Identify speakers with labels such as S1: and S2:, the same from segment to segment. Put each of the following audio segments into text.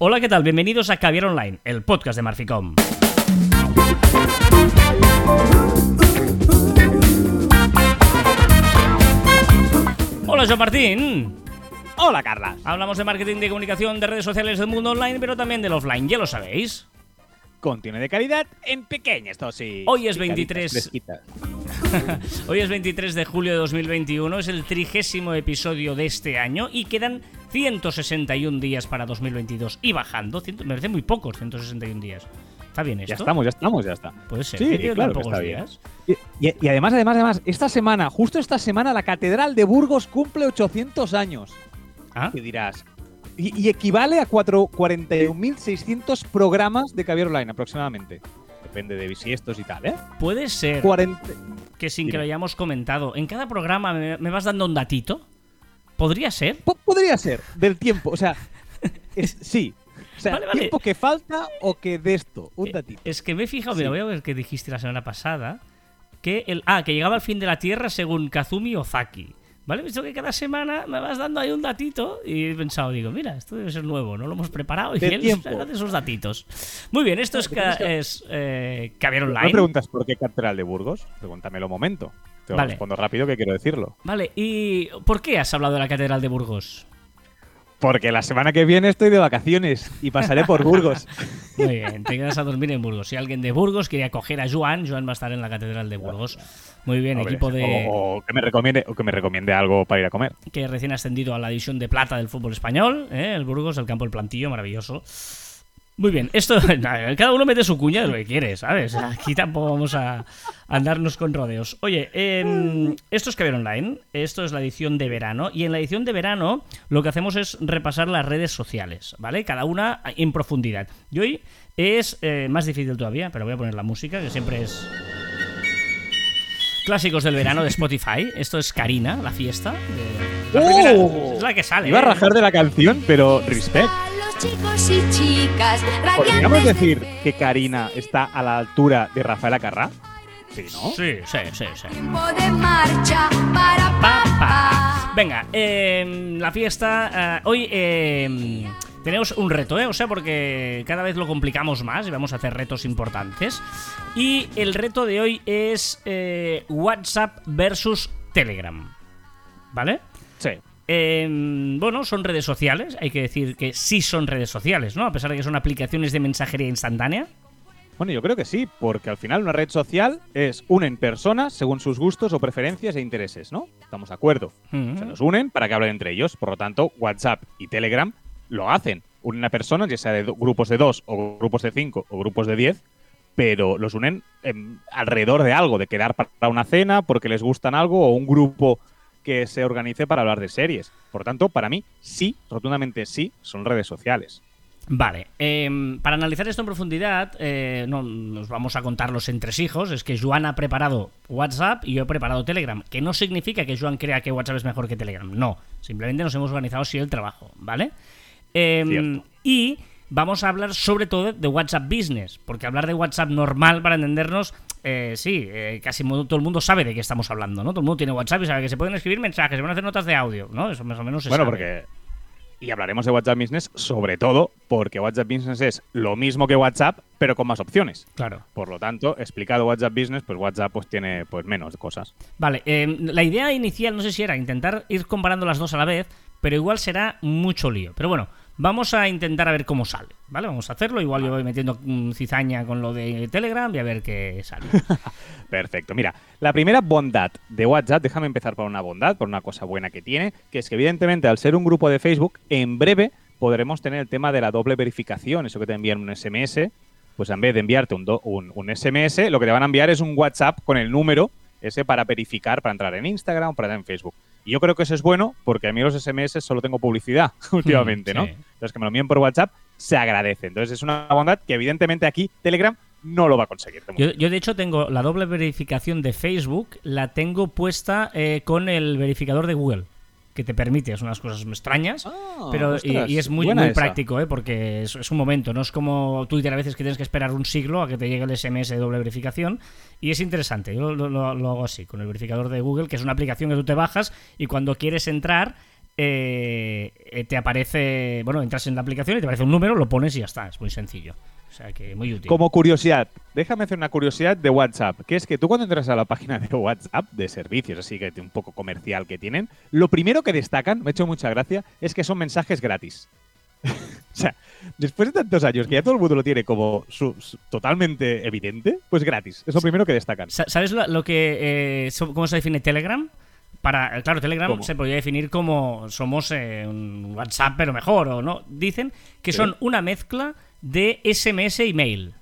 S1: Hola, ¿qué tal? Bienvenidos a Caviar Online, el podcast de Marficom. Hola, Joan Martín.
S2: Hola, Carla.
S1: Hablamos de marketing, de comunicación, de redes sociales, del mundo online, pero también del offline, ya lo sabéis.
S2: Contiene de calidad en pequeñas dosis.
S1: Hoy es
S2: Picaditas,
S1: 23.
S2: fresquitas.
S1: Hoy es 23 de julio de 2021, es el trigésimo episodio de este año y quedan 161 días para 2022 y bajando. Ciento- me parece muy pocos 161 días. ¿Está bien esto?
S2: Ya estamos, ya estamos, ya está.
S1: Puede ser.
S2: Sí,
S1: que tiene
S2: claro
S1: tan
S2: que
S1: pocos
S2: está bien.
S1: días.
S2: Y, y- y además, además, además, esta semana, justo esta semana, la Catedral de Burgos cumple 800 años.
S1: Ah,
S2: ¿Qué dirás? Y, y equivale a cuatro- 41.600 programas de Caviar Online aproximadamente. Depende de bisiestos y tal, ¿eh?
S1: puede ser
S2: 40...
S1: que sin que lo hayamos comentado, en cada programa me, me vas dando un datito. ¿Podría ser?
S2: Po- Podría ser, del tiempo. O sea, es- sí. O sea,
S1: Vale, vale.
S2: tiempo que falta o que de esto. Un
S1: Eh,
S2: datito.
S1: Es que me he fijado, mira,
S2: Sí.
S1: voy a ver qué dijiste la semana pasada. Que el. Ah, que llegaba al fin de la Tierra según Kazumi Ozaki. ¿Vale? Visto que cada semana me vas dando ahí un datito y he pensado, digo, mira, esto debe ser nuevo, no lo hemos preparado y
S2: De
S1: él
S2: tiempo.
S1: da de esos datitos. Muy bien, esto es, ca- es eh, Caviar
S2: ¿No
S1: Online.
S2: me preguntas por qué Catedral de Burgos? Pregúntamelo un momento. Te lo
S1: Vale.
S2: respondo rápido que quiero decirlo.
S1: Vale, ¿y por qué has hablado de la Catedral de Burgos?
S2: Porque la semana que viene estoy de vacaciones y pasaré por Burgos.
S1: Muy bien, te quedas a dormir en Burgos. Si alguien de Burgos quiere acoger a Joan, Joan va a estar en la Catedral de Burgos. Muy bien,
S2: Hombre,
S1: equipo de.
S2: o, o que me recomiende, o que me recomiende algo para ir a comer.
S1: que recién ascendido a la división de plata del fútbol español, ¿eh? el Burgos, el campo del plantillo, maravilloso. Muy bien, esto, nada, cada uno mete su cuña de lo que quiere, ¿sabes? Aquí tampoco vamos a andarnos con rodeos. Oye, em, esto es Caviar Online, esto es la edición de verano, y en la edición de verano lo que hacemos es repasar las redes sociales, ¿vale? Cada una en profundidad. Y hoy es eh, más difícil todavía, pero voy a poner la música, que siempre es... Clásicos del verano de Spotify. Esto es Karina, la fiesta. de- La
S2: ¡Oh!
S1: primera- es la que sale.
S2: Iba a
S1: ¿eh?
S2: rajar de la canción, pero respect.
S3: Chicos y chicas
S2: ¿Podríamos decir que Karina está a la altura de Rafaela Carrá? Sí, ¿no?
S1: Sí, sí, sí, sí.
S3: tiempo de marcha para
S1: Pa, pa.
S3: papá.
S1: Venga, eh, la fiesta. eh, hoy eh, tenemos un reto, ¿eh? O sea, porque cada vez lo complicamos más y vamos a hacer retos importantes. Y el reto de hoy es eh, WhatsApp versus Telegram. ¿Vale?
S2: Sí.
S1: Eh, bueno, son redes sociales, hay que decir que sí son redes sociales, ¿no? A pesar de que son aplicaciones de mensajería instantánea.
S2: Bueno, yo creo que sí, porque al final una red social es unen personas según sus gustos o preferencias e intereses, ¿no? Estamos de acuerdo. Se los unen para que hablen entre ellos. Por lo tanto, WhatsApp y Telegram lo hacen. Unen a personas, ya sea de grupos de dos, o grupos de cinco, o grupos de diez, pero los unen em, alrededor de algo, de quedar para una cena porque les gustan algo, o un grupo que se organice para hablar de series. Por tanto, para mí, sí, rotundamente sí, son redes sociales.
S1: Vale, em, para analizar esto en profundidad, eh, no nos vamos a contar los entresijos. Es que Joan ha preparado WhatsApp y yo he preparado Telegram. Que no significa que Joan crea que WhatsApp es mejor que Telegram. No, simplemente nos hemos organizado así el trabajo, ¿vale?
S2: Cierto.
S1: y vamos a hablar sobre todo de WhatsApp Business, porque hablar de WhatsApp normal para entendernos, eh, sí, eh, casi todo el mundo sabe de qué estamos hablando, ¿no? Todo el mundo tiene WhatsApp y sabe que se pueden escribir mensajes, se pueden hacer notas de audio, ¿no? Eso más o menos se
S2: bueno,
S1: sabe.
S2: porque. Y hablaremos de WhatsApp Business, sobre todo porque WhatsApp Business es lo mismo que WhatsApp, pero con más opciones.
S1: Claro.
S2: Por lo tanto, explicado WhatsApp Business, pues WhatsApp pues tiene pues menos cosas.
S1: Vale, eh, la idea inicial, no sé si era intentar ir comparando las dos a la vez, pero igual será mucho lío. Pero bueno, vamos a intentar a ver cómo sale, ¿vale? Vamos a hacerlo. Igual yo voy metiendo mm, cizaña con lo de Telegram y a ver qué sale.
S2: Perfecto. Mira, la primera bondad de WhatsApp, déjame empezar por una bondad, por una cosa buena que tiene, que es que evidentemente al ser un grupo de Facebook, en breve podremos tener el tema de la doble verificación, eso que te envían un SMS, pues en vez de enviarte un, do- un, un SMS, lo que te van a enviar es un WhatsApp con el número ese para verificar, para entrar en Instagram, para entrar en Facebook. Y yo creo que eso es bueno porque a mí los SMS solo tengo publicidad últimamente, ¿no?
S1: sí.
S2: Entonces que me lo envíen por WhatsApp se agradece. Entonces es una bondad que evidentemente aquí Telegram no lo va a conseguir. de
S1: Yo, de hecho tengo la doble verificación de Facebook, la tengo puesta eh, con el verificador de Google. que te permite, es unas cosas extrañas,
S2: Ah,
S1: pero y,
S2: ostras,
S1: y es muy, muy práctico, ¿eh? porque es, es un momento, no es como Twitter a veces que tienes que esperar un siglo a que te llegue el SMS de doble verificación, y es interesante, yo lo, lo- lo hago así, con el verificador de Google, que es una aplicación que tú te bajas y cuando quieres entrar eh, eh, te aparece, bueno, entras en la aplicación y te aparece un número, lo pones y ya está, es muy sencillo. O sea que muy útil.
S2: Como curiosidad, déjame hacer una curiosidad de WhatsApp, que es que tú cuando entras a la página de WhatsApp, de servicios, así que un poco comercial que tienen, lo primero que destacan, me ha hecho mucha gracia, es que son mensajes gratis. o sea, después de tantos años que ya todo el mundo lo tiene como su- su- totalmente evidente, pues gratis. Es lo primero que destacan.
S1: Sa- ¿Sabes lo, lo que eh, cómo se define Telegram? Para, claro, Telegram
S2: ¿Cómo?
S1: se podría definir como somos eh, un WhatsApp, pero mejor, o no. Dicen que son una mezcla de SMS y mail.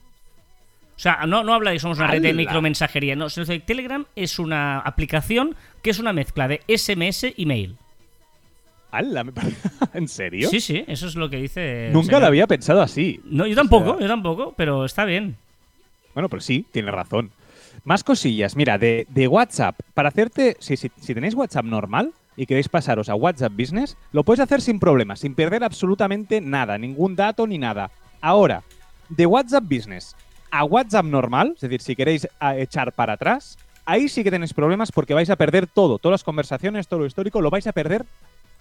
S1: O sea, no, no habla de somos una red de micromensajería, no. sino que Telegram es una aplicación que es una mezcla de SMS y mail.
S2: ¡Hala! ¿En serio?
S1: Sí, sí, eso es lo que dice.
S2: Nunca
S1: señor.
S2: lo había pensado así.
S1: No, yo tampoco,
S2: O sea,
S1: yo tampoco, pero está bien.
S2: Bueno, pero sí, tiene razón. Más cosillas. Mira, de, de WhatsApp. Para hacerte. Si, si, si tenéis WhatsApp normal y queréis pasaros a WhatsApp Business, lo puedes hacer sin problemas, sin perder absolutamente nada, ningún dato ni nada. Ahora, de WhatsApp Business a WhatsApp normal, es decir, si queréis a, echar para atrás, ahí sí que tenéis problemas porque vais a perder todo. Todas las conversaciones, todo lo histórico, lo vais a perder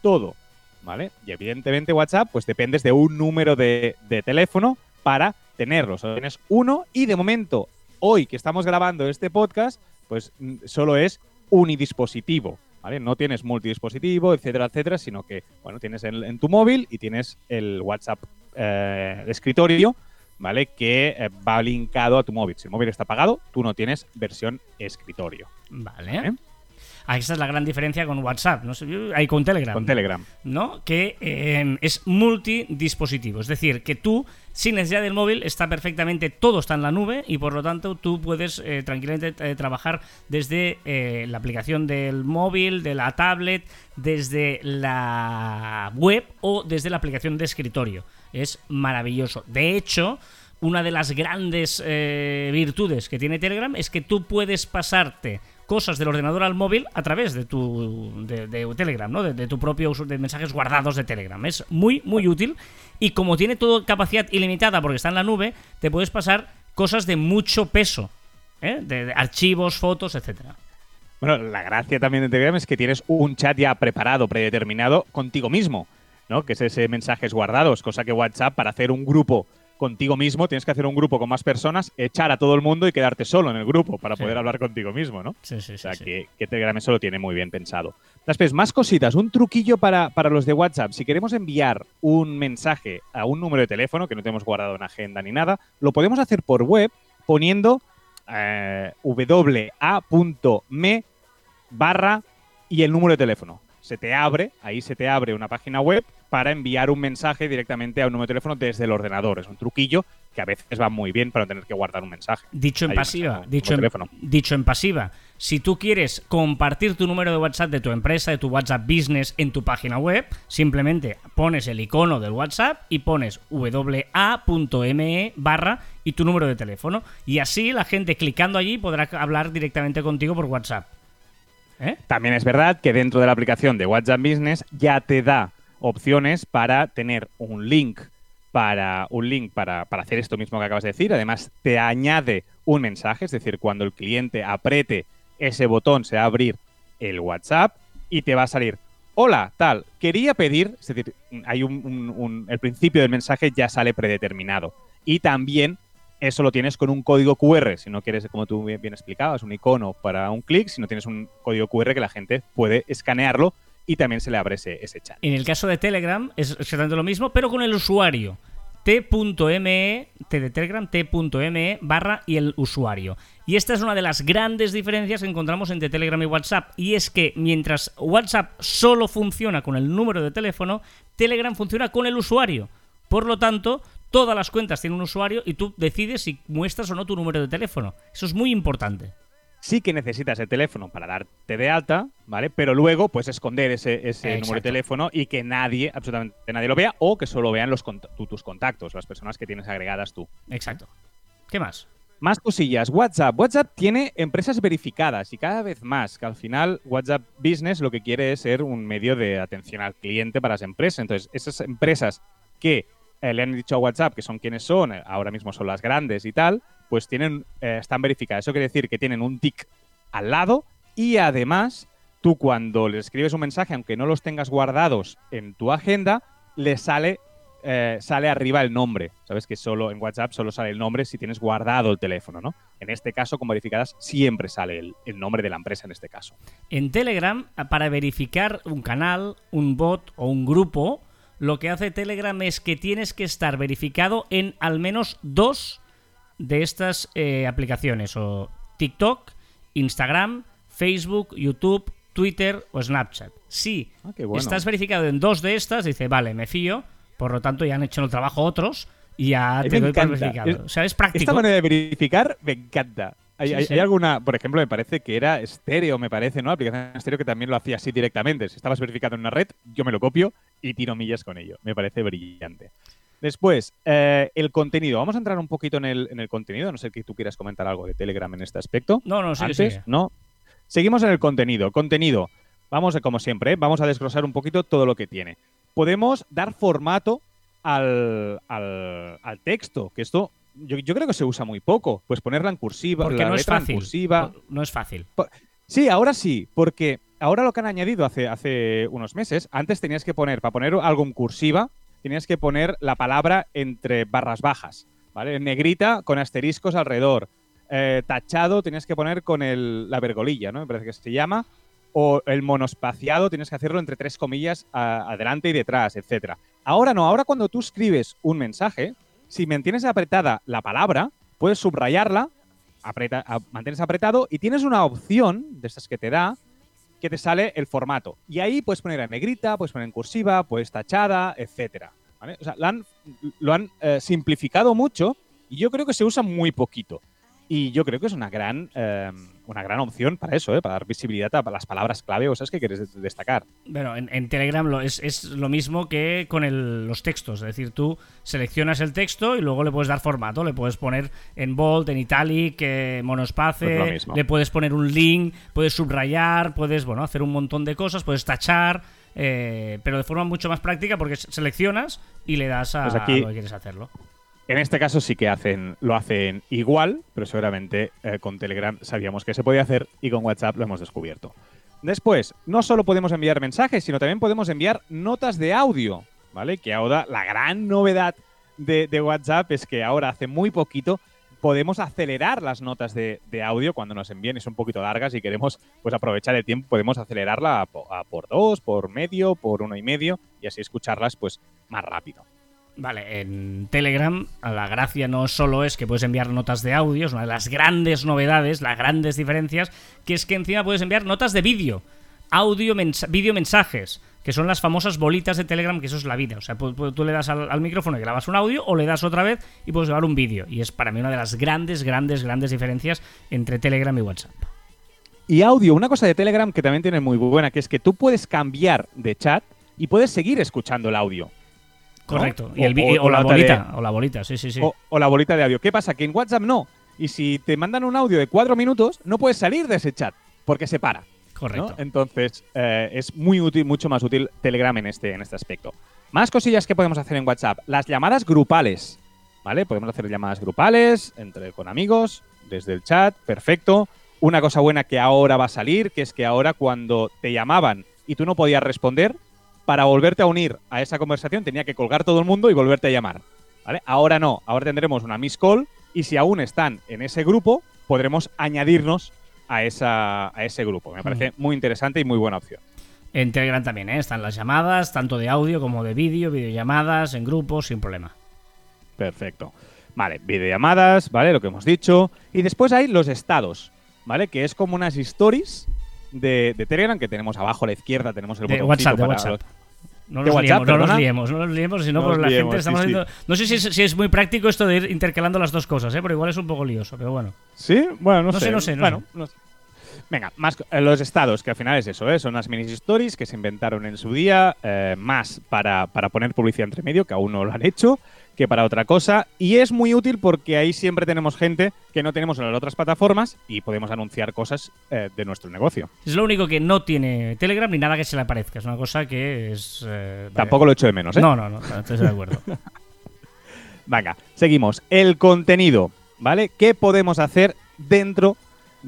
S2: todo. ¿Vale? Y evidentemente WhatsApp, pues dependes de un número de, de teléfono para tenerlo. Solo tienes uno y de momento, hoy que estamos grabando este podcast, pues mm, solo es unidispositivo. ¿Vale? No tienes multidispositivo, etcétera, etcétera, sino que, bueno, tienes en, en tu móvil y tienes el WhatsApp eh, de escritorio, ¿vale? Que eh, va linkado a tu móvil. Si el móvil está apagado, tú no tienes versión escritorio.
S1: Vale. Ah, esa es la gran diferencia con WhatsApp, no ahí con Telegram.
S2: Con Telegram.
S1: ¿no? Que eh, es multidispositivo. Es decir, que tú, sin necesidad del móvil, está perfectamente, todo está en la nube y por lo tanto tú puedes eh, tranquilamente eh, trabajar desde eh, la aplicación del móvil, de la tablet, desde la web o desde la aplicación de escritorio. Es maravilloso. De hecho, una de las grandes virtudes que tiene Telegram es que tú puedes pasarte cosas del ordenador al móvil a través de tu de, Telegram, ¿no? De, tu propio uso de mensajes guardados de Telegram. Es muy, muy útil. Y como tiene todo capacidad ilimitada porque está en la nube, te puedes pasar cosas de mucho peso. ¿eh? De archivos, fotos, etcétera.
S2: Bueno, la gracia también de Telegram es que tienes un chat ya preparado, predeterminado contigo mismo, ¿no? Que es ese mensajes guardados, cosa que WhatsApp para hacer un grupo contigo mismo tienes que hacer un grupo con más personas, echar a todo el mundo y quedarte solo en el grupo para
S1: Sí.
S2: poder hablar contigo mismo, ¿no?
S1: Sí, sí,
S2: O
S1: sí.
S2: sea,
S1: sí.
S2: que, que Telegram eso lo tiene muy bien pensado. Después, más cositas. Un truquillo para, para los de WhatsApp. Si queremos enviar un mensaje a un número de teléfono que no tenemos guardado en agenda ni nada, lo podemos hacer por web poniendo eh, wa.me barra y el número de teléfono. Se te abre, ahí se te abre una página web para enviar un mensaje directamente a un número de teléfono desde el ordenador. Es un truquillo que a veces va muy bien para no tener que guardar un mensaje.
S1: Dicho en pasiva, dicho en, dicho en pasiva, si tú quieres compartir tu número de WhatsApp de tu empresa, de tu WhatsApp Business en tu página web, simplemente pones el icono del WhatsApp y pones wa.me barra y tu número de teléfono. Y así la gente clicando allí podrá hablar directamente contigo por WhatsApp. ¿Eh?
S2: También es verdad que dentro de la aplicación de WhatsApp Business ya te da opciones para tener un link para un link para, para hacer esto mismo que acabas de decir. Además, te añade un mensaje, es decir, cuando el cliente apriete ese botón se va a abrir el WhatsApp y te va a salir. Hola, tal, quería pedir, es decir, hay un, el principio del mensaje ya sale predeterminado. Y también eso lo tienes con un código QR, si no quieres, como tú bien explicabas, un icono para un clic, si no tienes un código QR que la gente puede escanearlo y también se le abre ese, chat.
S1: En el caso de Telegram es exactamente lo mismo, pero con el usuario. t.me, t de Telegram, t.me barra y el usuario. Y esta es una de las grandes diferencias que encontramos entre Telegram y WhatsApp. Y es que mientras WhatsApp solo funciona con el número de teléfono, Telegram funciona con el usuario. Por lo tanto, todas las cuentas tienen un usuario y tú decides si muestras o no tu número de teléfono. Eso es muy importante.
S2: Sí que necesitas el teléfono para darte de alta, ¿vale? Pero luego puedes esconder ese, ese número de teléfono y que nadie, absolutamente nadie lo vea o que solo vean los cont- tu- tus contactos, las personas que tienes agregadas tú.
S1: Exacto. ¿Qué más?
S2: Más cosillas. WhatsApp. WhatsApp tiene empresas verificadas y cada vez más, que al final WhatsApp Business lo que quiere es ser un medio de atención al cliente para las empresas. Entonces, esas empresas que eh, le han dicho a WhatsApp que son quienes son, eh, ahora mismo son las grandes y tal, pues tienen, eh, están verificadas. Eso quiere decir que tienen un tick al lado y además tú cuando le escribes un mensaje, aunque no los tengas guardados en tu agenda, le sale, sale arriba el nombre. Sabes que solo en WhatsApp solo sale el nombre si tienes guardado el teléfono, ¿no? En este caso, con verificadas, siempre sale el, el nombre de la empresa en este caso.
S1: En Telegram, para verificar un canal, un bot o un grupo, lo que hace Telegram es que tienes que estar verificado en al menos dos de estas eh, aplicaciones, o TikTok, Instagram, Facebook, YouTube, Twitter o Snapchat. Si
S2: Ah, bueno.
S1: estás verificado en dos de estas, dice, vale, me fío, por lo tanto ya han hecho el trabajo otros y ya
S2: mí
S1: te
S2: me
S1: doy por verificado.
S2: Es-
S1: O sea, es práctico.
S2: Esta manera de verificar me encanta. Hay,
S1: Sí,
S2: hay-
S1: sí.
S2: hay alguna, por ejemplo, me parece que era estéreo, me parece, ¿no? Aplicación estéreo que también lo hacía así directamente. Si estabas verificado en una red, yo me lo copio y tiro millas con ello. Me parece brillante. Después, eh, el contenido. Vamos a entrar un poquito en el, en el contenido. No sé que tú quieras comentar algo de Telegram en este aspecto.
S1: No, no, sigue,
S2: Antes. ¿no? Seguimos en el contenido. Contenido. Vamos, a- como siempre, ¿eh? vamos a desglosar un poquito todo lo que tiene. Podemos dar formato al, al- al texto, que esto yo, yo creo que se usa muy poco. Pues ponerla en cursiva,
S1: Porque
S2: la
S1: no es
S2: letra en
S1: fácil.
S2: cursiva.
S1: No es fácil.
S2: Sí, ahora sí, porque ahora lo que han añadido hace, hace unos meses, antes tenías que poner, para poner algo en cursiva, tenías que poner la palabra entre barras bajas, ¿vale? En negrita con asteriscos alrededor. Eh, tachado tenías que poner con el- la vergolilla, ¿no? Me parece que se llama. O el monospaciado tienes que hacerlo entre tres comillas a- adelante y detrás, etcétera. Ahora no, ahora cuando tú escribes un mensaje, si mantienes apretada la palabra, puedes subrayarla, mantienes apretado y tienes una opción de estas que te da que te sale el formato. Y ahí puedes poner en negrita, puedes poner en cursiva, puedes tachada, etcétera. O sea, lo han, lo han, eh, simplificado mucho y yo creo que se usa muy poquito. Y yo creo que es una gran, eh, una gran opción para eso, ¿eh? para dar visibilidad a las palabras clave o cosas que quieres de- destacar.
S1: Bueno, en, en Telegram lo, es, es lo mismo que con el- los textos. Es decir, tú seleccionas el texto y luego le puedes dar formato. Le puedes poner en bold, en italic, eh, monospace.
S2: Pues
S1: le puedes poner un link, puedes subrayar, puedes bueno, hacer un montón de cosas, puedes tachar. eh, pero de forma mucho más práctica porque seleccionas y le das a,
S2: Pues aquí-
S1: a lo que quieres hacerlo.
S2: En este caso sí que hacen, lo hacen igual, pero seguramente eh, con Telegram sabíamos que se podía hacer y con WhatsApp lo hemos descubierto. Después, no solo podemos enviar mensajes, sino también podemos enviar notas de audio, ¿vale? Que ahora la gran novedad de, WhatsApp es que ahora hace muy poquito podemos acelerar las notas de, audio cuando nos envíen y son un poquito largas y queremos pues aprovechar el tiempo, podemos acelerarla a por dos, por medio, por uno y medio y así escucharlas pues más rápido.
S1: Vale, en Telegram la gracia no solo es que puedes enviar notas de audio, es una de las grandes novedades, las grandes diferencias, que es que encima puedes enviar notas de vídeo, audio, vídeo mensajes, que son las famosas bolitas de Telegram, que eso es la vida. O sea, tú le das al, al micrófono y grabas un audio o le das otra vez y puedes grabar un vídeo. Y es para mí una de las grandes, grandes, grandes diferencias entre Telegram y WhatsApp.
S2: Y audio, una cosa de Telegram que también tiene muy buena, que es que tú puedes cambiar de chat y puedes seguir escuchando el audio. ¿No?
S1: Correcto. Y
S2: O-
S1: el vi-
S2: o-
S1: o,
S2: o
S1: la
S2: la otra de-
S1: bolita, o la bolita, sí, sí, sí.
S2: O, o la bolita de audio. ¿Qué pasa? Que en WhatsApp no. Y si te mandan un audio de cuatro minutos, no puedes salir de ese chat porque se para. ¿no?
S1: Correcto.
S2: Entonces, eh, es muy útil, mucho más útil Telegram en este, en este aspecto. Más cosillas que podemos hacer en WhatsApp. Las llamadas grupales. ¿Vale? Podemos hacer llamadas grupales entre con amigos, desde el chat, perfecto. Una cosa buena que ahora va a salir, que es que ahora cuando te llamaban y tú no podías responder, para volverte a unir a esa conversación tenía que colgar todo el mundo y volverte a llamar. ¿Vale? Ahora no, ahora tendremos una miss call y si aún están en ese grupo, podremos añadirnos a, esa, a ese grupo. Me parece muy interesante y muy buena opción.
S1: En Telegram también, ¿eh? Están las llamadas, tanto de audio como de vídeo, videollamadas, en grupos, sin problema.
S2: Perfecto. Vale, videollamadas, ¿vale? Lo que hemos dicho. Y después hay los estados, ¿vale? Que es como unas stories de, de Telegram que tenemos abajo a la izquierda, tenemos el
S1: De WhatsApp, de WhatsApp. No
S2: ¿De
S1: nos
S2: WhatsApp,
S1: liemos, no nos liemos, no nos liemos, si no,
S2: No
S1: pues la
S2: liemos,
S1: gente estamos
S2: sí, sí.
S1: haciendo... No sé si es, si es muy práctico esto de ir intercalando las dos cosas, ¿eh? Pero igual es un poco lioso, pero bueno.
S2: ¿Sí? Bueno, no,
S1: No sé, no sé, no
S2: bueno,
S1: sé.
S2: no sé. Venga, más eh, los estados, que al final es eso, ¿eh? son unas mini stories que se inventaron en su día, eh, más para, para poner publicidad entre medio, que aún no lo han hecho, que para otra cosa. Y es muy útil porque ahí siempre tenemos gente que no tenemos en las otras plataformas y podemos anunciar cosas eh, de nuestro negocio.
S1: Es lo único que no tiene Telegram ni nada que se le parezca. Es una cosa que es... eh.
S2: Tampoco lo echo de menos, ¿eh?
S1: No, no, no, estoy de acuerdo.
S2: Venga, seguimos. El contenido, ¿vale? ¿Qué podemos hacer dentro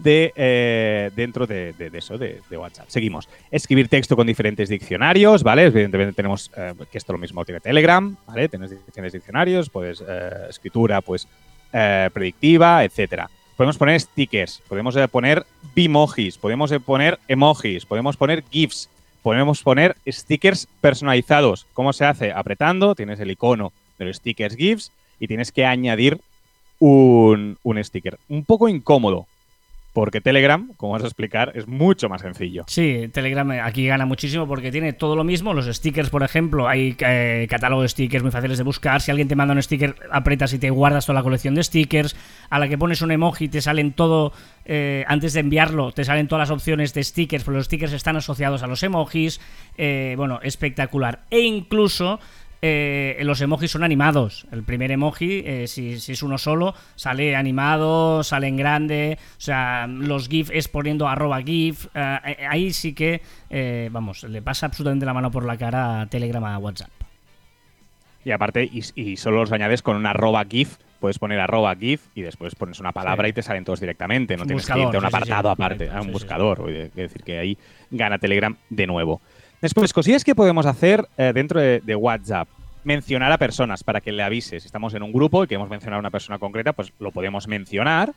S2: de eh, dentro de, eso, de, WhatsApp. Seguimos. Escribir texto con diferentes diccionarios, ¿vale? Evidentemente tenemos eh, que esto lo mismo tiene Telegram, ¿vale? Tienes diferentes diccionarios, puedes eh, escritura, pues predictiva, etcétera. Podemos poner stickers, podemos poner bimojis, podemos poner emojis, podemos poner GIFs, podemos poner stickers personalizados. ¿Cómo se hace? Apretando, tienes el icono de los stickers GIFs y tienes que añadir un, un sticker. Un poco incómodo, porque Telegram, como vas a explicar, es mucho más sencillo.
S1: Sí, Telegram aquí gana muchísimo porque tiene todo lo mismo. Los stickers, por ejemplo, hay eh, catálogo de stickers muy fáciles de buscar. Si alguien te manda un sticker, apretas y te guardas toda la colección de stickers. A la que pones un emoji, te salen todo. eh, antes de enviarlo, te salen todas las opciones de stickers, pero los stickers están asociados a los emojis. Eh, bueno, espectacular. E incluso. Eh, los emojis son animados. El primer emoji, eh, si, si es uno solo, sale animado, sale en grande. O sea, los GIF es poniendo arroba GIF. eh, eh, ahí sí que, vamos, le pasa absolutamente la mano por la cara a Telegram a WhatsApp.
S2: Y aparte, y, y solo los añades con una arroba GIF. Puedes poner arroba GIF y después pones una palabra
S1: Sí.
S2: y te salen todos directamente. No
S1: Un
S2: tienes
S1: buscador,
S2: que irte a un
S1: sí, sí, sí.
S2: apartado aparte, a un buscador. Quiere decir que ahí gana Telegram de nuevo. Después, cosillas que podemos hacer eh, dentro de, de WhatsApp. Mencionar a personas para que le avises. Si estamos en un grupo y queremos mencionar a una persona concreta, pues lo podemos mencionar.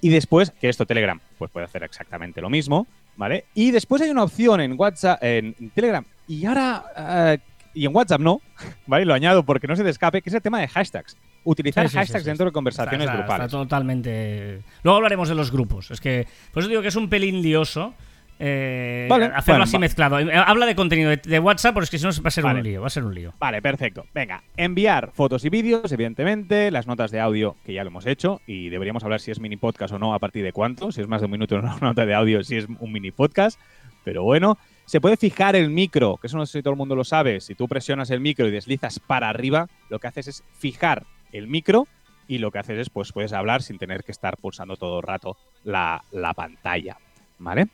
S2: Y después, que esto Telegram pues puede hacer exactamente lo mismo, ¿vale? Y después hay una opción en WhatsApp, en Telegram, y ahora, eh, y en WhatsApp no, ¿vale? Lo añado porque no se te escape, que es el tema de hashtags. Utilizar
S1: Sí, sí, sí,
S2: hashtags
S1: sí,
S2: dentro de conversaciones
S1: Está- está-
S2: grupales.
S1: Está totalmente. Luego hablaremos de los grupos. Es que. Por eso digo que es un pelín lioso. Eh,
S2: Vale,
S1: hacerlo
S2: bueno,
S1: así mezclado. Eh, Habla de contenido de, de WhatsApp, porque es que si no va a ser
S2: Vale.
S1: un lío. Va a ser un lío.
S2: Vale, perfecto. Venga, enviar fotos y vídeos, evidentemente, las notas de audio, que ya lo hemos hecho, y deberíamos hablar si es mini podcast o no, a partir de cuánto, si es más de un minuto una nota de audio, si es un mini podcast, pero bueno. Se puede fijar el micro, que eso no sé si todo el mundo lo sabe. Si tú presionas el micro y deslizas para arriba, lo que haces es fijar el micro y lo que haces es, pues puedes hablar sin tener que estar pulsando todo el rato la, la pantalla, ¿vale?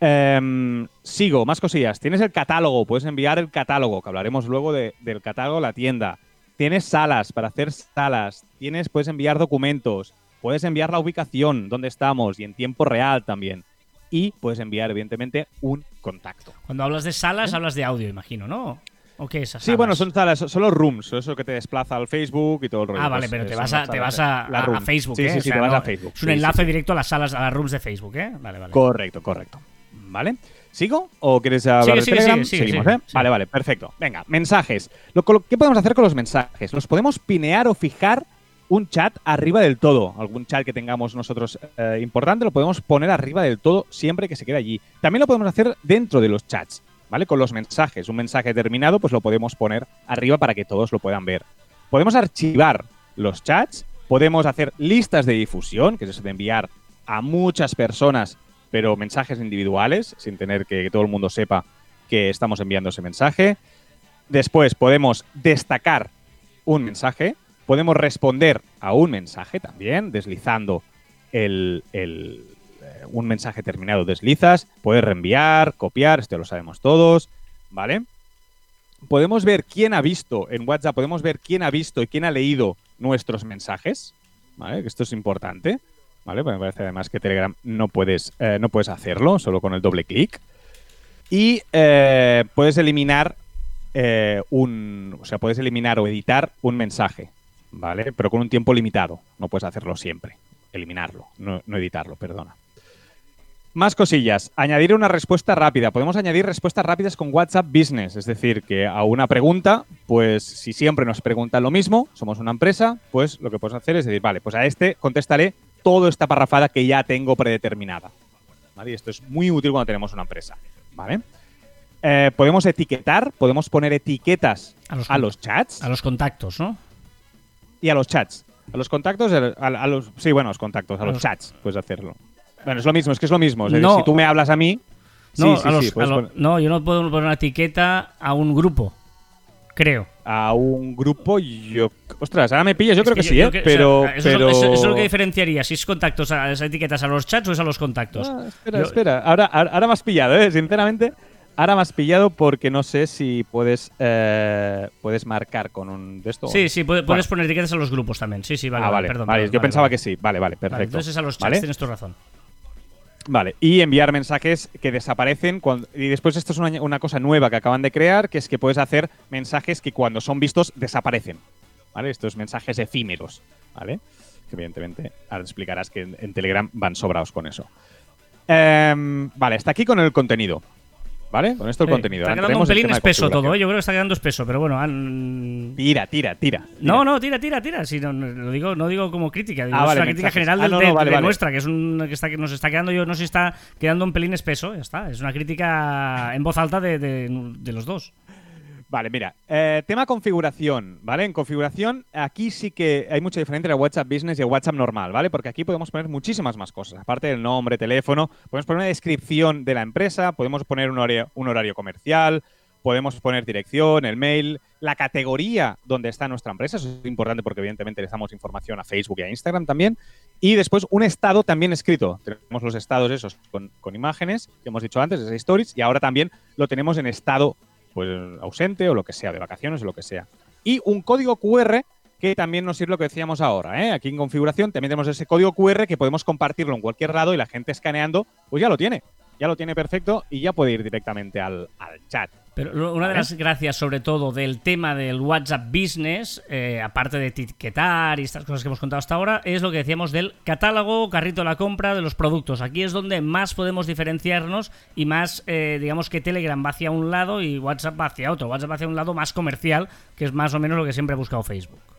S2: Em, sigo, más cosillas. Tienes el catálogo, puedes enviar el catálogo, que hablaremos luego de- del catálogo a la tienda. Tienes salas para hacer salas. Tienes, puedes enviar documentos. Puedes enviar la ubicación, dónde estamos y en tiempo real también. Y puedes enviar, evidentemente, un contacto.
S1: Cuando hablas de salas, hablas de audio, imagino, ¿no? ¿O qué es esas
S2: ¿Eh? Sí, bueno, son salas, son los rooms, eso que te desplaza al Facebook y todo el rollo.
S1: Ah, vale,
S2: pues,
S1: pero
S2: eh,
S1: te vas, a, te
S2: salas
S1: vas
S2: de-
S1: a,
S2: la
S1: a- a
S2: room.
S1: Facebook,
S2: Sí,
S1: ¿eh?
S2: sí,
S1: O
S2: sí,
S1: sea,
S2: te vas
S1: no-
S2: a Facebook.
S1: Es un
S2: sí,
S1: enlace
S2: sí.
S1: directo a las salas, a las rooms de Facebook, ¿eh? Vale, vale.
S2: Correcto, correcto. ¿Vale? ¿Sigo? ¿O quieres hablar
S1: Sigue,
S2: de Telegram?
S1: sigue, sigue,
S2: Seguimos, ¿eh? Vale, vale, perfecto. Venga, mensajes. Lo- ¿Qué podemos hacer con los mensajes? Los podemos pinear o fijar un chat arriba del todo. Algún chat que tengamos nosotros eh, importante lo podemos poner arriba del todo siempre que se quede allí. También lo podemos hacer dentro de los chats, ¿vale? Con los mensajes. Un mensaje terminado, pues lo podemos poner arriba para que todos lo puedan ver. Podemos archivar los chats, podemos hacer listas de difusión, que es eso de enviar a muchas personas, pero mensajes individuales, sin tener que, todo el mundo sepa que estamos enviando ese mensaje. Después podemos destacar un mensaje, podemos responder a un mensaje también, deslizando el, el, eh, un mensaje terminado, deslizas, puedes reenviar, copiar, esto lo sabemos todos, ¿vale? Podemos ver quién ha visto en WhatsApp, podemos ver quién ha visto y quién ha leído nuestros mensajes, ¿vale? Esto es importante, ¿vale? Porque me parece además que Telegram no puedes, eh, no puedes hacerlo solo con el doble clic. Y eh, puedes eliminar eh, un. O sea, puedes eliminar o editar un mensaje, ¿vale? Pero con un tiempo limitado. No puedes hacerlo siempre. Eliminarlo, no, no editarlo, perdona. Más cosillas. Añadir una respuesta rápida. Podemos añadir respuestas rápidas con WhatsApp Business. Es decir, que a una pregunta, pues si siempre nos preguntan lo mismo, somos una empresa, pues lo que podemos hacer es decir, vale, pues a este contestaré toda esta parrafada que ya tengo predeterminada. ¿Vale? Y esto es muy útil cuando tenemos una empresa. ¿Vale? Eh, podemos etiquetar, podemos poner etiquetas
S1: A
S2: a
S1: los
S2: los,
S1: con-
S2: chats
S1: A los contactos, ¿no?
S2: y a los chats. A los contactos, a, a los, sí, bueno, a los contactos, a
S1: A
S2: los
S1: los-
S2: chats puedes hacerlo. Bueno, es lo mismo, es que es lo mismo. Es decir,
S1: No.
S2: si tú me hablas a mí,
S1: No,
S2: sí, sí,
S1: a los-
S2: sí, puedes
S1: a lo-
S2: poner-
S1: no, yo no puedo poner una etiqueta a un grupo. Creo.
S2: a un grupo, yo. Ostras, ahora me pillas, yo
S1: Es
S2: creo que, sí,
S1: yo
S2: ¿eh?
S1: que- o sea,
S2: pero.
S1: eso, es lo- eso- eso es lo que diferenciaría. Si es contactos, a esas etiquetas a los chats o es a los contactos.
S2: Ah, espera,
S1: Yo-
S2: espera. Ahora, ahora, me has pillado, ¿eh? Sinceramente, ahora me has pillado porque no sé si puedes, eh, puedes marcar con un de esto.
S1: Sí, sí, puede- puedes poner etiquetas a los grupos también. Sí, sí, vale.
S2: ah,
S1: vale,
S2: vale.
S1: perdón.
S2: vale, yo pensaba que sí. Vale, vale, perfecto.
S1: Entonces es a los chats, tienes tu razón.
S2: Vale, y enviar mensajes que desaparecen. cuando- y después esto es una, una cosa nueva que acaban de crear, que es que puedes hacer mensajes que cuando son vistos desaparecen. ¿Vale? Estos mensajes efímeros. ¿Vale? Evidentemente ahora te explicarás que en, en Telegram van sobrados con eso. Em, vale, hasta aquí con el contenido. ¿Vale? Con esto el
S1: Sí,
S2: contenido.
S1: Está quedando un pelín espeso todo. ¿eh? Yo creo que está quedando espeso, pero bueno, han...
S2: Tira, tira, tira.
S1: No,
S2: tira.
S1: no, tira, tira, tira. Si no, no, lo digo, no digo como crítica, digo,
S2: Ah,
S1: es
S2: vale,
S1: una crítica general
S2: Ah,
S1: del-
S2: no,
S1: de,
S2: vale,
S1: de
S2: vale.
S1: nuestra, que es un que está que nos está quedando yo, no sé si está quedando un pelín espeso, ya está. Es una crítica en voz alta de, de- de los dos.
S2: Vale, mira, eh, tema configuración, ¿vale? En configuración, aquí sí que hay mucha diferencia entre WhatsApp Business y WhatsApp normal, ¿vale? Porque aquí podemos poner muchísimas más cosas. Aparte del nombre, teléfono, podemos poner una descripción de la empresa, podemos poner un horario, comercial, podemos poner dirección, el mail, la categoría donde está nuestra empresa. Eso es importante porque, evidentemente, le damos información a Facebook y a Instagram también. Y después un estado también escrito. Tenemos los estados esos con, con imágenes, que hemos dicho antes, de stories, y ahora también lo tenemos en estado pues ausente o lo que sea, de vacaciones o lo que sea. Y un código QR que también nos sirve lo que decíamos ahora. ¿eh? Aquí en configuración también tenemos ese código QR que podemos compartirlo en cualquier lado y la gente escaneando, pues ya lo tiene. Ya lo tiene perfecto y ya puede ir directamente al, al chat.
S1: Pero una de las gracias, sobre todo, del tema del WhatsApp Business, eh, aparte de etiquetar y estas cosas que hemos contado hasta ahora, es lo que decíamos del catálogo, carrito de la compra de los productos. Aquí es donde más podemos diferenciarnos y más, eh, digamos que Telegram va hacia un lado y WhatsApp va hacia otro. WhatsApp va hacia un lado más comercial, que es más o menos lo que siempre ha buscado Facebook.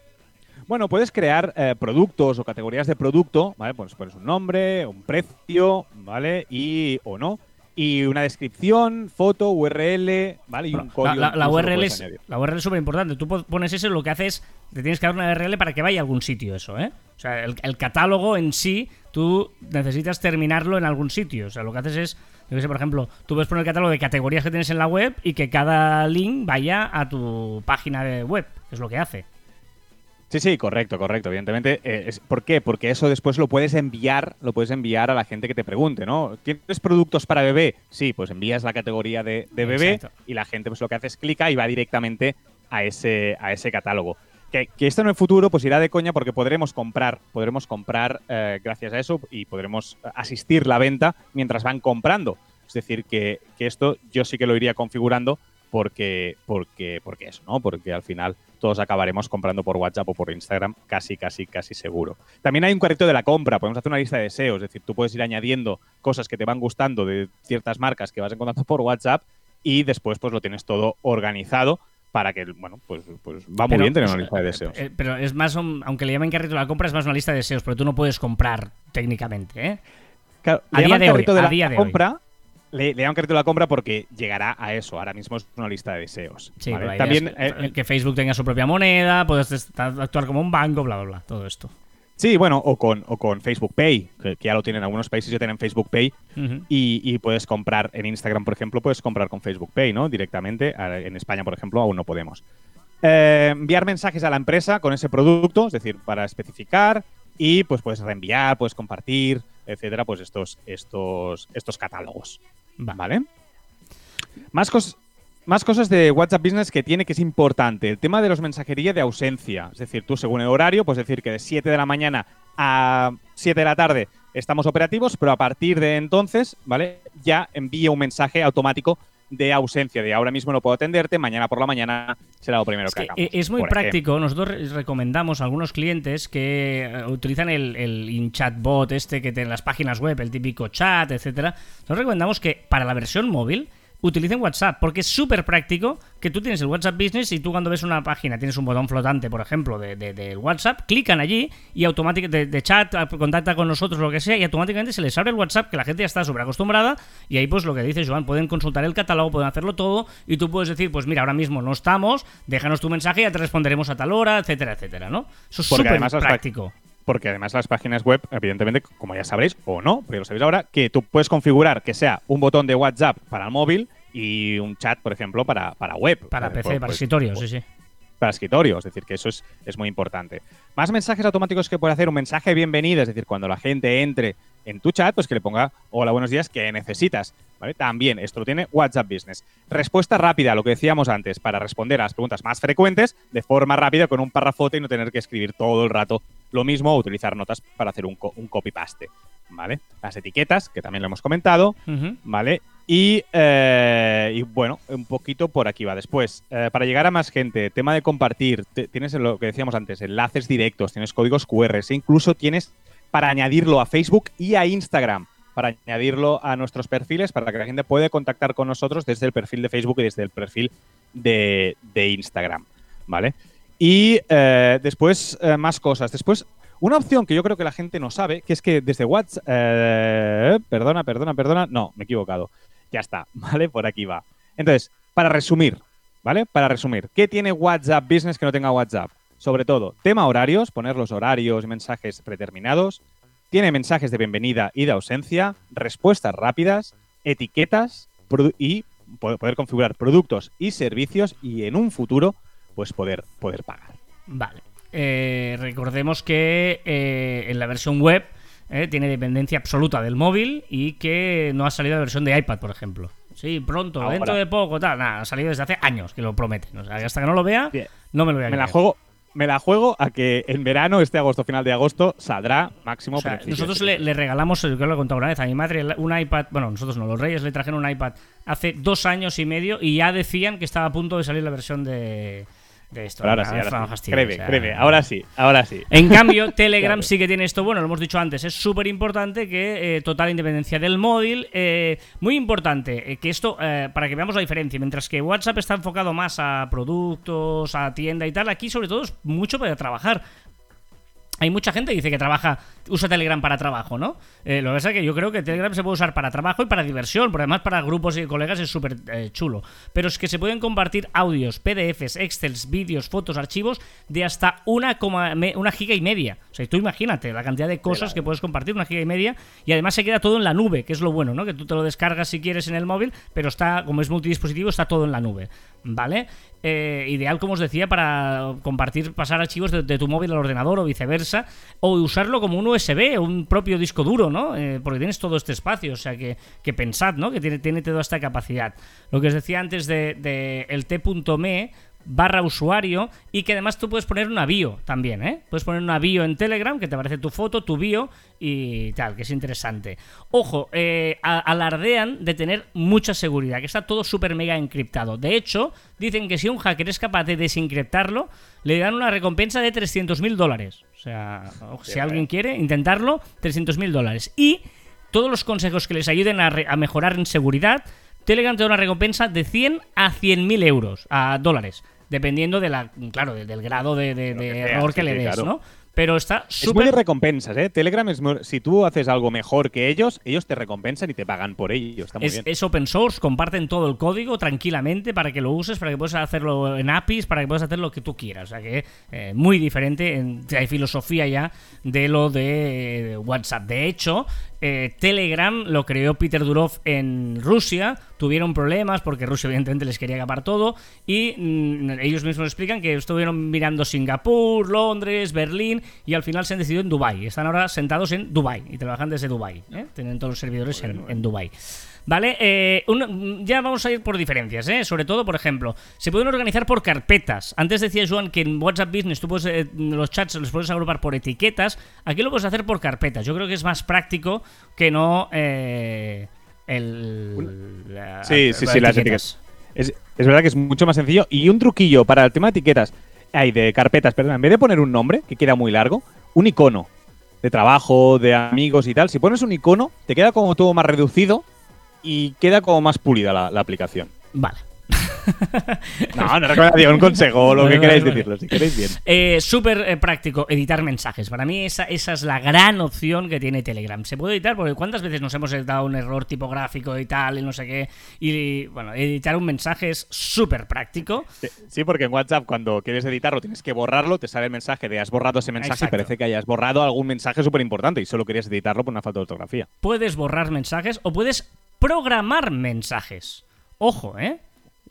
S2: Bueno, puedes crear eh, productos o categorías de producto, ¿vale? Pues pones un nombre, un precio, ¿vale? Y o no. Y una descripción, foto, URL, ¿vale? Y un código.
S1: la, la- la URL es, la URL es súper importante. Tú po- pones eso y lo que haces, te tienes que dar una URL para que vaya a algún sitio eso, ¿eh? O sea, el, el catálogo en sí, tú necesitas terminarlo en algún sitio. O sea, lo que haces es, yo qué sé, por ejemplo, tú puedes poner el catálogo de categorías que tienes en la web y que cada link vaya a tu página de web, que es lo que hace.
S2: Sí, sí, correcto, correcto. Evidentemente, eh, es- ¿por qué? Porque eso después lo puedes enviar, lo puedes enviar a la gente que te pregunte, ¿no? ¿Tienes productos para bebé? Sí, pues envías la categoría de, de bebé
S1: Exacto.
S2: y la gente pues lo que hace es clica y va directamente a ese, a ese catálogo. Que, que esto en el futuro pues irá de coña porque podremos comprar, podremos comprar eh, gracias a eso y podremos asistir la venta mientras van comprando. Es decir, que, que esto yo sí que lo iría configurando porque, porque, porque eso, ¿no? Porque al final todos acabaremos comprando por WhatsApp o por Instagram, casi, casi, casi seguro. También hay un carrito de la compra, podemos hacer una lista de deseos, es decir, tú puedes ir añadiendo cosas que te van gustando de ciertas marcas que vas encontrando por WhatsApp y después pues lo tienes todo organizado para que, bueno, pues, pues va muy
S1: Pero,
S2: bien tener una lista de deseos.
S1: Eh, pero es más, un- aunque le llamen carrito de la compra, es más una lista de deseos, pero tú no puedes comprar técnicamente, ¿eh?
S2: Claro,
S1: a día de hoy,
S2: de
S1: a
S2: la
S1: día de hoy.
S2: Le, le de la compra porque llegará a eso. Ahora mismo es una lista de deseos.
S1: Sí,
S2: ¿vale? También,
S1: es que,
S2: eh,
S1: que Facebook tenga su propia moneda, puedes actuar como un banco, bla, bla, bla, todo esto.
S2: Sí, bueno, o con, o con Facebook Pay, que, que ya lo tienen, algunos países ya tienen Facebook Pay y, y puedes comprar en Instagram, por ejemplo, puedes comprar con Facebook Pay, ¿no? Directamente. En España, por ejemplo, aún no podemos. Eh, enviar mensajes a la empresa con ese producto, es decir, para especificar y pues puedes reenviar, puedes compartir, etcétera, pues estos, estos, estos catálogos.
S1: Va.
S2: ¿Vale? Más, cos- más cosas de WhatsApp Business que tiene que es importante. El tema de los mensajería de ausencia. Es decir, tú según el horario, puedes decir que de 7 de la mañana a 7 de la tarde estamos operativos, pero a partir de entonces, ¿vale? Ya envía un mensaje automático de ausencia, de ahora mismo no puedo atenderte, mañana por la mañana será lo primero
S1: Es,
S2: que,
S1: que
S2: hagamos.
S1: es muy
S2: ejemplo.
S1: práctico. Nosotros re- recomendamos a algunos clientes que eh, utilizan el, el InChatbot este que tiene en las páginas web, el típico chat, etcétera. Nosotros recomendamos que para la versión móvil utilicen WhatsApp, porque es súper práctico que tú tienes el WhatsApp Business y tú cuando ves una página, tienes un botón flotante, por ejemplo, de, WhatsApp, clican allí y automáticamente de, de chat, contacta con nosotros, lo que sea, y automáticamente se les abre el WhatsApp, que la gente ya está súper acostumbrada, y ahí pues lo que dice Joan, pueden consultar el catálogo, pueden hacerlo todo, y tú puedes decir, pues mira, ahora mismo no estamos, déjanos tu mensaje y ya te responderemos a tal hora, etcétera, etcétera, ¿no? Eso es súper práctico.
S2: Porque además las páginas web, evidentemente, como ya sabréis, o no, porque lo sabéis ahora, que tú puedes configurar que sea un botón de WhatsApp para el móvil y un chat, por ejemplo, para, para web.
S1: Para
S2: Eh,
S1: PC,
S2: pues-
S1: para
S2: pues-
S1: escritorio, sí, sí.
S2: para escritorio, es decir, que eso es, es muy importante. Más mensajes automáticos que puede hacer un mensaje de bienvenida, es decir, cuando la gente entre en tu chat, pues que le ponga hola, buenos días, ¿qué necesitas? ¿Vale? También, esto lo tiene WhatsApp Business. Respuesta rápida, lo que decíamos antes, para responder a las preguntas más frecuentes de forma rápida con un párrafote y no tener que escribir todo el rato lo mismo o utilizar notas para hacer un, co- un copy-paste. ¿vale? Las etiquetas, que también lo hemos comentado. ¿vale? Y, eh, y bueno, un poquito por aquí va. Después, eh, para llegar a más gente, tema de compartir, tienes lo que decíamos antes, enlaces directos, tienes códigos QR, e incluso tienes para añadirlo a Facebook y a Instagram, para añadirlo a nuestros perfiles, para que la gente pueda contactar con nosotros desde el perfil de Facebook y desde el perfil de, de Instagram, ¿vale? Y eh, después, eh, más cosas. Después, una opción que yo creo que la gente no sabe, que es que desde WhatsApp... eh, perdona, perdona, perdona. No, me he equivocado. Ya está, ¿vale? Por aquí va. Entonces, para resumir, ¿vale? Para resumir, ¿qué tiene WhatsApp Business que no tenga WhatsApp? Sobre todo, tema horarios, poner los horarios y mensajes predeterminados. Tiene mensajes de bienvenida y de ausencia, respuestas rápidas, etiquetas y po- poder configurar productos y servicios y en un futuro, pues poder, poder pagar.
S1: Vale. Eh, recordemos que eh, en la versión web eh, tiene dependencia absoluta del móvil y que no ha salido la versión de iPad, por ejemplo. Sí, pronto,
S2: Ahora.
S1: dentro de poco, tal. Nada, ha salido desde hace años que lo prometen. O sea, que hasta que no lo vea,
S2: Bien.
S1: no me lo voy a
S2: Me la juego, me la juego a que en verano, este agosto, final de agosto, saldrá máximo
S1: O sea, nosotros le, le regalamos, yo lo he contado una vez, a mi madre un iPad, bueno, nosotros no, los Reyes le trajeron un iPad hace dos años y medio y ya decían que estaba a punto de salir la versión de, de esto.
S2: Ahora
S1: Ah,
S2: sí, ahora sí.
S1: fastidio,
S2: Créeme,
S1: o sea,
S2: créeme, ahora sí, ahora sí.
S1: En cambio, Telegram
S2: Claro.
S1: sí que tiene esto, bueno, lo hemos dicho antes, es súper importante que eh, total independencia del móvil, eh, muy importante eh, que esto, eh, para que veamos la diferencia, mientras que WhatsApp está enfocado más a productos, a tienda y tal, aquí sobre todo es mucho para trabajar. Hay mucha gente que dice que trabaja, usa Telegram para trabajo, ¿no? Eh, lo que pasa es que yo creo que Telegram se puede usar para trabajo y para diversión, porque además para grupos y colegas es súper eh, chulo. Pero es que se pueden compartir audios, PDFs, Excels, vídeos, fotos, archivos de hasta una, coma me- una giga y media. O sea, tú imagínate la cantidad de cosas que puedes compartir, una giga y media, y además se queda todo en la nube, que es lo bueno, ¿no? Que tú te lo descargas si quieres en el móvil, pero está, como es multidispositivo, está todo en la nube, ¿vale? Eh, ideal, como os decía, para compartir, pasar archivos de, de tu móvil al ordenador o viceversa, o usarlo como un USB un propio disco duro, ¿no? Eh, porque tienes todo este espacio, o sea que, pensad, ¿no? Que tiene, tiene toda esta capacidad. Lo que os decía antes de, el t.me barra usuario y que además tú puedes poner una bio también, ¿eh? Puedes poner una bio en Telegram que te aparece tu foto, tu bio y tal, que es interesante. Ojo, eh, alardean de tener mucha seguridad, que está todo súper mega encriptado. De hecho, dicen que si un hacker es capaz de desencriptarlo, le dan una recompensa de 300 mil dólares. O sea, si alguien quiere intentarlo, 300 mil dólares. Y todos los consejos que les ayuden a, re- a mejorar en seguridad, Telegram te da una recompensa de 100 a 100 mil euros, a dólares, dependiendo de la, claro, de- del grado de, error que le des,
S2: claro.
S1: ¿no? Pero está
S2: Es muy de
S1: súper...
S2: recompensas, ¿eh? Telegram es muy- si tú haces algo mejor que ellos, ellos te recompensan y te pagan por ello. Está muy
S1: Es,
S2: bien.
S1: es open source, comparten todo el código tranquilamente para que lo uses, para que puedas hacerlo en APIs, para que puedas hacer lo que tú quieras. O sea que eh, muy diferente, en, hay filosofía ya de lo de eh, WhatsApp. De hecho, eh, Telegram lo creó Peter Durov en Rusia, tuvieron problemas porque Rusia evidentemente les quería acabar todo y mm, ellos mismos explican que estuvieron mirando Singapur, Londres, Berlín y al final se han decidido en Dubai. Están ahora sentados en Dubai y trabajan desde Dubai. ¿eh? Tienen todos los servidores en, en Dubai. Vale, eh, un- ya vamos a ir por diferencias, ¿eh? Sobre todo, por ejemplo, se pueden organizar por carpetas. Antes decía Joan que en WhatsApp Business tú puedes, eh, los chats los puedes agrupar por etiquetas. Aquí lo puedes hacer por carpetas. Yo creo que es más práctico que no eh, el... la-
S2: Sí, sí, sí, las etiquetas. Es, es verdad que es mucho más sencillo. Y un truquillo para el tema de etiquetas, hay de carpetas, perdón, en vez de poner un nombre, que queda muy largo, un icono de trabajo, de amigos y tal. Si pones un icono, te queda como todo más reducido y queda como más pulida la, la aplicación.
S1: Vale.
S2: No, no recomendación, un consejo, lo que queráis decirlo, si queréis bien.
S1: Eh, Súper eh, práctico editar mensajes. Para mí esa, esa es la gran opción que tiene Telegram. Se puede editar porque cuántas veces nos hemos dado un error tipográfico y tal y no sé qué. Y bueno, editar un mensaje es súper práctico.
S2: Sí, Sí, porque en WhatsApp cuando quieres editarlo tienes que borrarlo, te sale el mensaje de has borrado ese mensaje
S1: Exacto.
S2: y parece que hayas borrado algún mensaje súper importante y solo querías editarlo por una falta de ortografía.
S1: Puedes borrar mensajes o puedes programar mensajes. Ojo, ¿eh?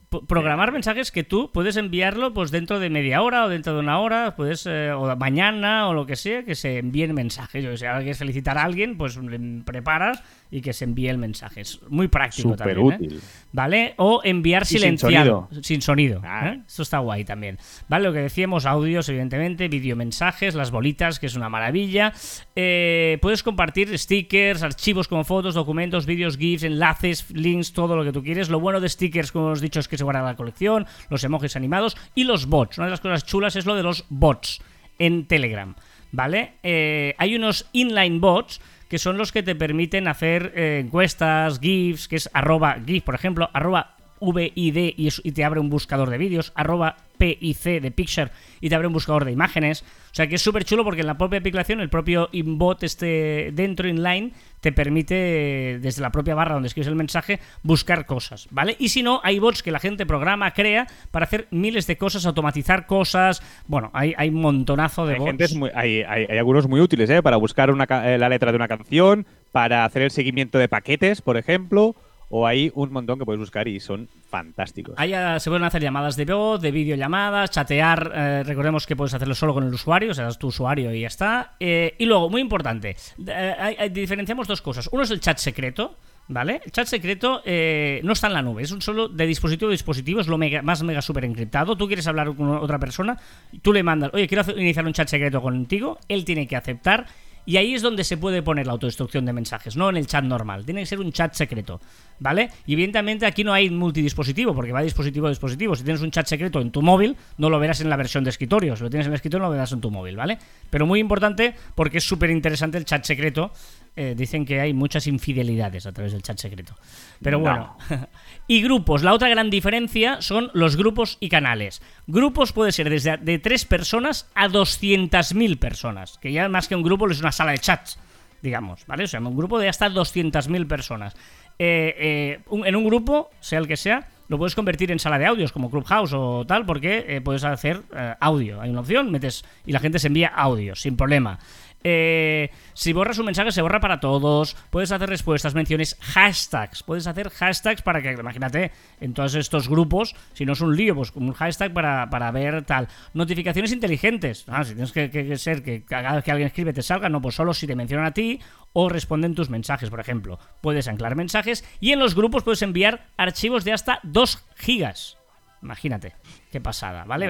S1: p- programar mensajes que tú puedes enviarlo pues dentro de media hora o dentro de una hora, puedes eh, o mañana o lo que sea, que se envíen mensajes. Si ahora quieres felicitar a alguien, pues le preparas y que se envíe el mensaje. Es muy práctico
S2: Súper
S1: también. ¿eh?
S2: útil.
S1: ¿Vale? O enviar
S2: sin
S1: silenciado.
S2: sonido.
S1: Sin sonido.
S2: Ah.
S1: ¿eh? Esto está guay también. ¿Vale? Lo que decíamos, audios, evidentemente, videomensajes, las bolitas, que es una maravilla. Eh, puedes compartir stickers, archivos como fotos, documentos, vídeos, GIFs, enlaces, links, todo lo que tú quieres. Lo bueno de stickers, como hemos dicho, es que se guarda la colección, los emojis animados y los bots. Una de las cosas chulas es lo de los bots en Telegram. ¿Vale? Eh, hay unos inline bots que son los que te permiten hacer eh, encuestas, GIFs, que es arroba GIF, por ejemplo, arroba VID y, es- y te abre un buscador de vídeos, arroba PIC de Picture y te abre un buscador de imágenes. O sea que es súper chulo porque en la propia aplicación, el propio inbot este dentro inline te permite desde la propia barra donde escribes el mensaje buscar cosas, ¿vale? Y si no, hay bots que la gente programa, crea para hacer miles de cosas, automatizar cosas. Bueno, hay, hay un montonazo de
S2: Hay,
S1: bots.
S2: gente es muy- hay, hay- hay algunos muy útiles, ¿eh? Para buscar una eh, la letra de una canción, para hacer el seguimiento de paquetes, por ejemplo, o hay un montón que puedes buscar y son fantásticos.
S1: Ahí ah, se pueden hacer llamadas de voz, de videollamadas, chatear. eh, recordemos que puedes hacerlo solo con el usuario, o sea, es tu usuario y ya está. Eh, y luego, muy importante, eh, diferenciamos dos cosas. Uno es el chat secreto. ¿Vale? El chat secreto eh, no está en la nube, es un solo de dispositivo a dispositivo, es lo mega- más mega super encriptado. Tú quieres hablar con otra persona, tú le mandas, oye, quiero iniciar un chat secreto contigo, él tiene que aceptar y ahí es donde se puede poner la autodestrucción de mensajes, no en el chat normal. Tiene que ser un chat secreto, ¿vale? Y evidentemente aquí no hay multidispositivo, porque va dispositivo a dispositivo. Si tienes un chat secreto en tu móvil, no lo verás en la versión de escritorio. Si lo tienes en el escritorio, no lo verás en tu móvil, ¿vale? Pero muy importante porque es súper interesante el chat secreto. Eh, dicen que hay muchas infidelidades a través del chat secreto. Pero
S2: No.
S1: bueno. y grupos. La otra gran diferencia son los grupos y canales. Grupos puede ser desde de 3 personas a 200.000 personas. Que ya más que un grupo es una sala de chats, digamos, ¿vale? O sea, un grupo de hasta 200.000 personas. Eh, eh, un- en un grupo, sea el que sea, lo puedes convertir en sala de audios como Clubhouse o tal, porque eh, puedes hacer eh, audio. Hay una opción, metes y la gente se envía audio, sin problema. Eh, si borras un mensaje, se borra para todos. Puedes hacer respuestas, menciones, hashtags. Puedes hacer hashtags para que, imagínate, en todos estos grupos, si no es un lío, pues un hashtag para, para ver tal. Notificaciones inteligentes. Ah, si tienes que, que- que ser que cada vez que alguien escribe te salga, no, pues solo si te mencionan a ti o responden tus mensajes, por ejemplo. Puedes anclar mensajes y en los grupos puedes enviar archivos de hasta 2 gigas. Imagínate, qué pasada, ¿vale?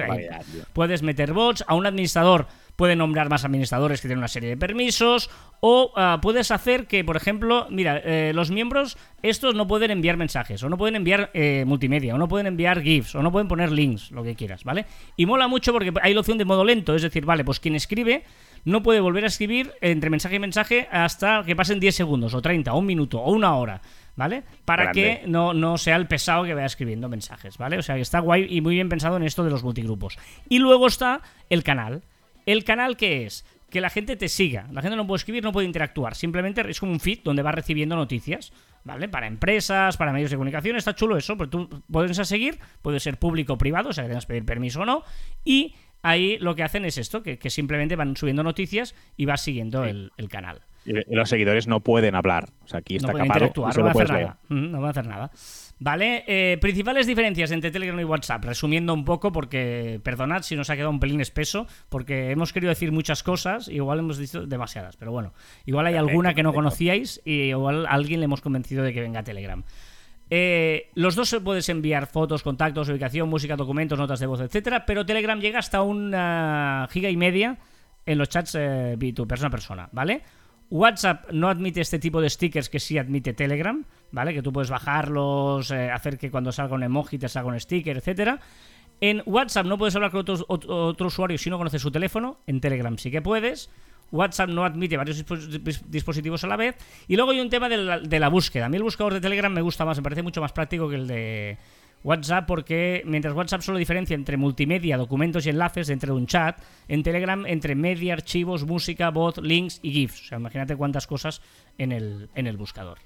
S1: Puedes meter bots, a un administrador puede nombrar más administradores que tienen una serie de permisos, o ah, puedes hacer que, por ejemplo, mira, eh, los miembros estos no pueden enviar mensajes, o no pueden enviar eh, multimedia, o no pueden enviar GIFs, o no pueden poner links, lo que quieras, ¿vale? Y mola mucho porque hay la opción de modo lento, es decir, vale, pues quien escribe no puede volver a escribir entre mensaje y mensaje hasta que pasen 10 segundos, o 30, o un minuto, o una hora. ¿Vale? Para
S2: Grande.
S1: que no, no sea el pesado que vaya escribiendo mensajes, ¿vale? O sea que está guay y muy bien pensado en esto de los multigrupos. Y luego está el canal. ¿El canal qué es? Que la gente te siga. La gente no puede escribir, no puede interactuar. Simplemente es como un feed donde va recibiendo noticias, ¿vale? Para empresas, para medios de comunicación. Está chulo eso, pero tú puedes seguir, puede ser público o privado, o sea que tengas que pedir permiso o no. Y ahí lo que hacen es esto, que, que simplemente van subiendo noticias y vas siguiendo el, el canal.
S2: Y los seguidores no pueden hablar. O sea, aquí está
S1: no pueden
S2: capado y
S1: interactuar, no
S2: solo
S1: van a hacer nada. Mm, No van a hacer nada. Vale, eh, principales diferencias entre Telegram y WhatsApp, resumiendo un poco, porque perdonad si nos ha quedado un pelín espeso, porque hemos querido decir muchas cosas, y igual hemos dicho demasiadas, pero bueno, igual hay alguna que no conocíais y igual a alguien le hemos convencido de que venga a Telegram. Eh, los dos se puedes enviar fotos, contactos, ubicación, música, documentos, notas de voz, etcétera, pero Telegram llega hasta una giga y media en los chats eh, tu persona a persona, ¿vale? WhatsApp no admite este tipo de stickers que sí admite Telegram, ¿vale? Que tú puedes bajarlos, eh, hacer que cuando salga un emoji te salga un sticker, etcétera. En WhatsApp no puedes hablar con otro, otro- otro usuario si no conoces su teléfono. En Telegram sí que puedes. WhatsApp no admite varios dispos- dis- dispositivos a la vez. Y luego hay un tema de la, de la búsqueda. A mí el buscador de Telegram me gusta más, me parece mucho más práctico que el de WhatsApp porque mientras WhatsApp solo diferencia entre multimedia, documentos y enlaces dentro de un chat, en Telegram entre media, archivos, música, voz, links y GIFs. O sea, imagínate cuántas cosas en el, en el buscador.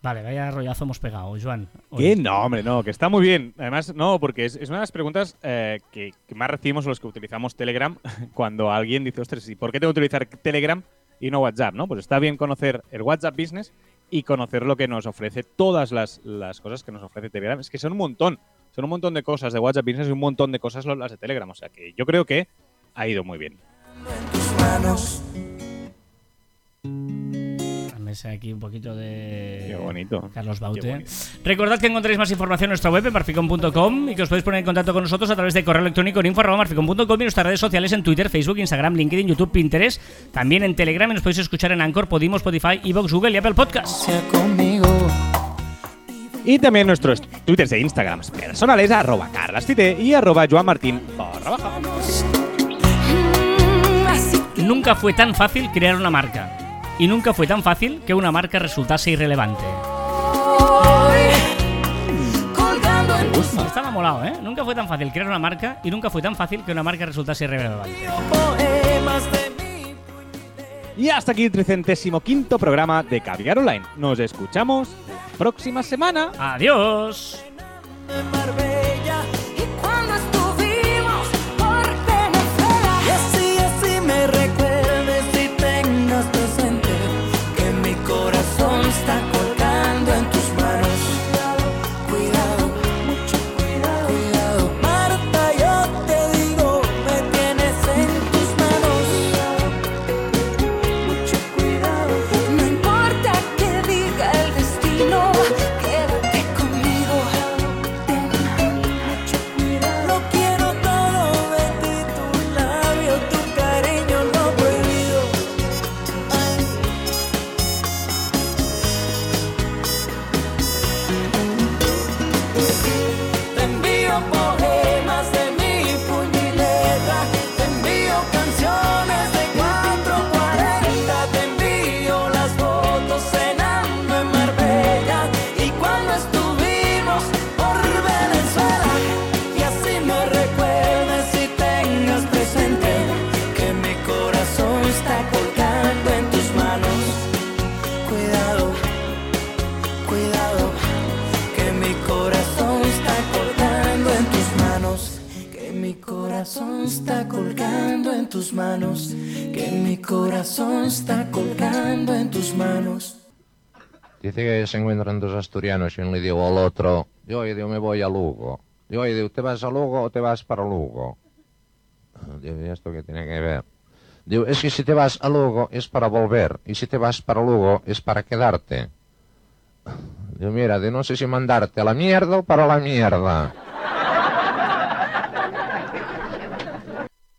S1: Vale, vaya rollazo hemos pegado, Joan. Hoy.
S2: ¿Qué? No, hombre, no, que está muy bien. Además, no, porque es, es una de las preguntas eh, que, que más recibimos los que utilizamos Telegram cuando alguien dice, ostras, ¿y por qué tengo que utilizar Telegram y no WhatsApp? ¿no? Pues está bien conocer el WhatsApp Business y conocer lo que nos ofrece, todas las, las cosas que nos ofrece Telegram. Es que son un montón. son un montón de cosas de WhatsApp Business y un montón de cosas las de Telegram. O sea que yo creo que ha ido muy bien.
S4: Aquí un poquito de
S2: Qué bonito.
S4: Carlos
S2: Qué
S4: Baute.
S2: bonito.
S4: Recordad que encontráis más información en nuestra web en marficon.com y que os podéis poner en contacto con nosotros a través de correo electrónico en info.marficon.com y nuestras redes sociales en Twitter, Facebook, Instagram, LinkedIn, YouTube, Pinterest, también en Telegram y nos podéis escuchar en Anchor, Podimo, Spotify, Evox, Google y Apple
S5: conmigo.
S2: Y también nuestros twitters e instagrams personales, arroba carlastite y arroba joanmartin barra baja.
S4: Nunca fue tan fácil crear una marca. Y nunca fue tan fácil que una marca resultase irrelevante. Estaba molado, ¿eh? Nunca fue tan fácil crear una marca y nunca fue tan fácil que una marca resultase irrelevante.
S2: Y hasta aquí el 35 programa de Caviar Online. Nos escuchamos la próxima semana.
S4: Adiós.
S5: Tus manos,
S6: que
S5: mi corazón está colgando en tus manos.
S7: Dice que se encuentran dos asturianos y uno le digo al otro, yo, yo me voy a Lugo. Digo, ¿te vas a Lugo o te vas para Lugo? Digo, ¿y esto qué tiene que ver? Digo, es que si te vas a Lugo es para volver y si te vas para Lugo es para quedarte. Digo, mira, de no sé si mandarte a la mierda o para la mierda.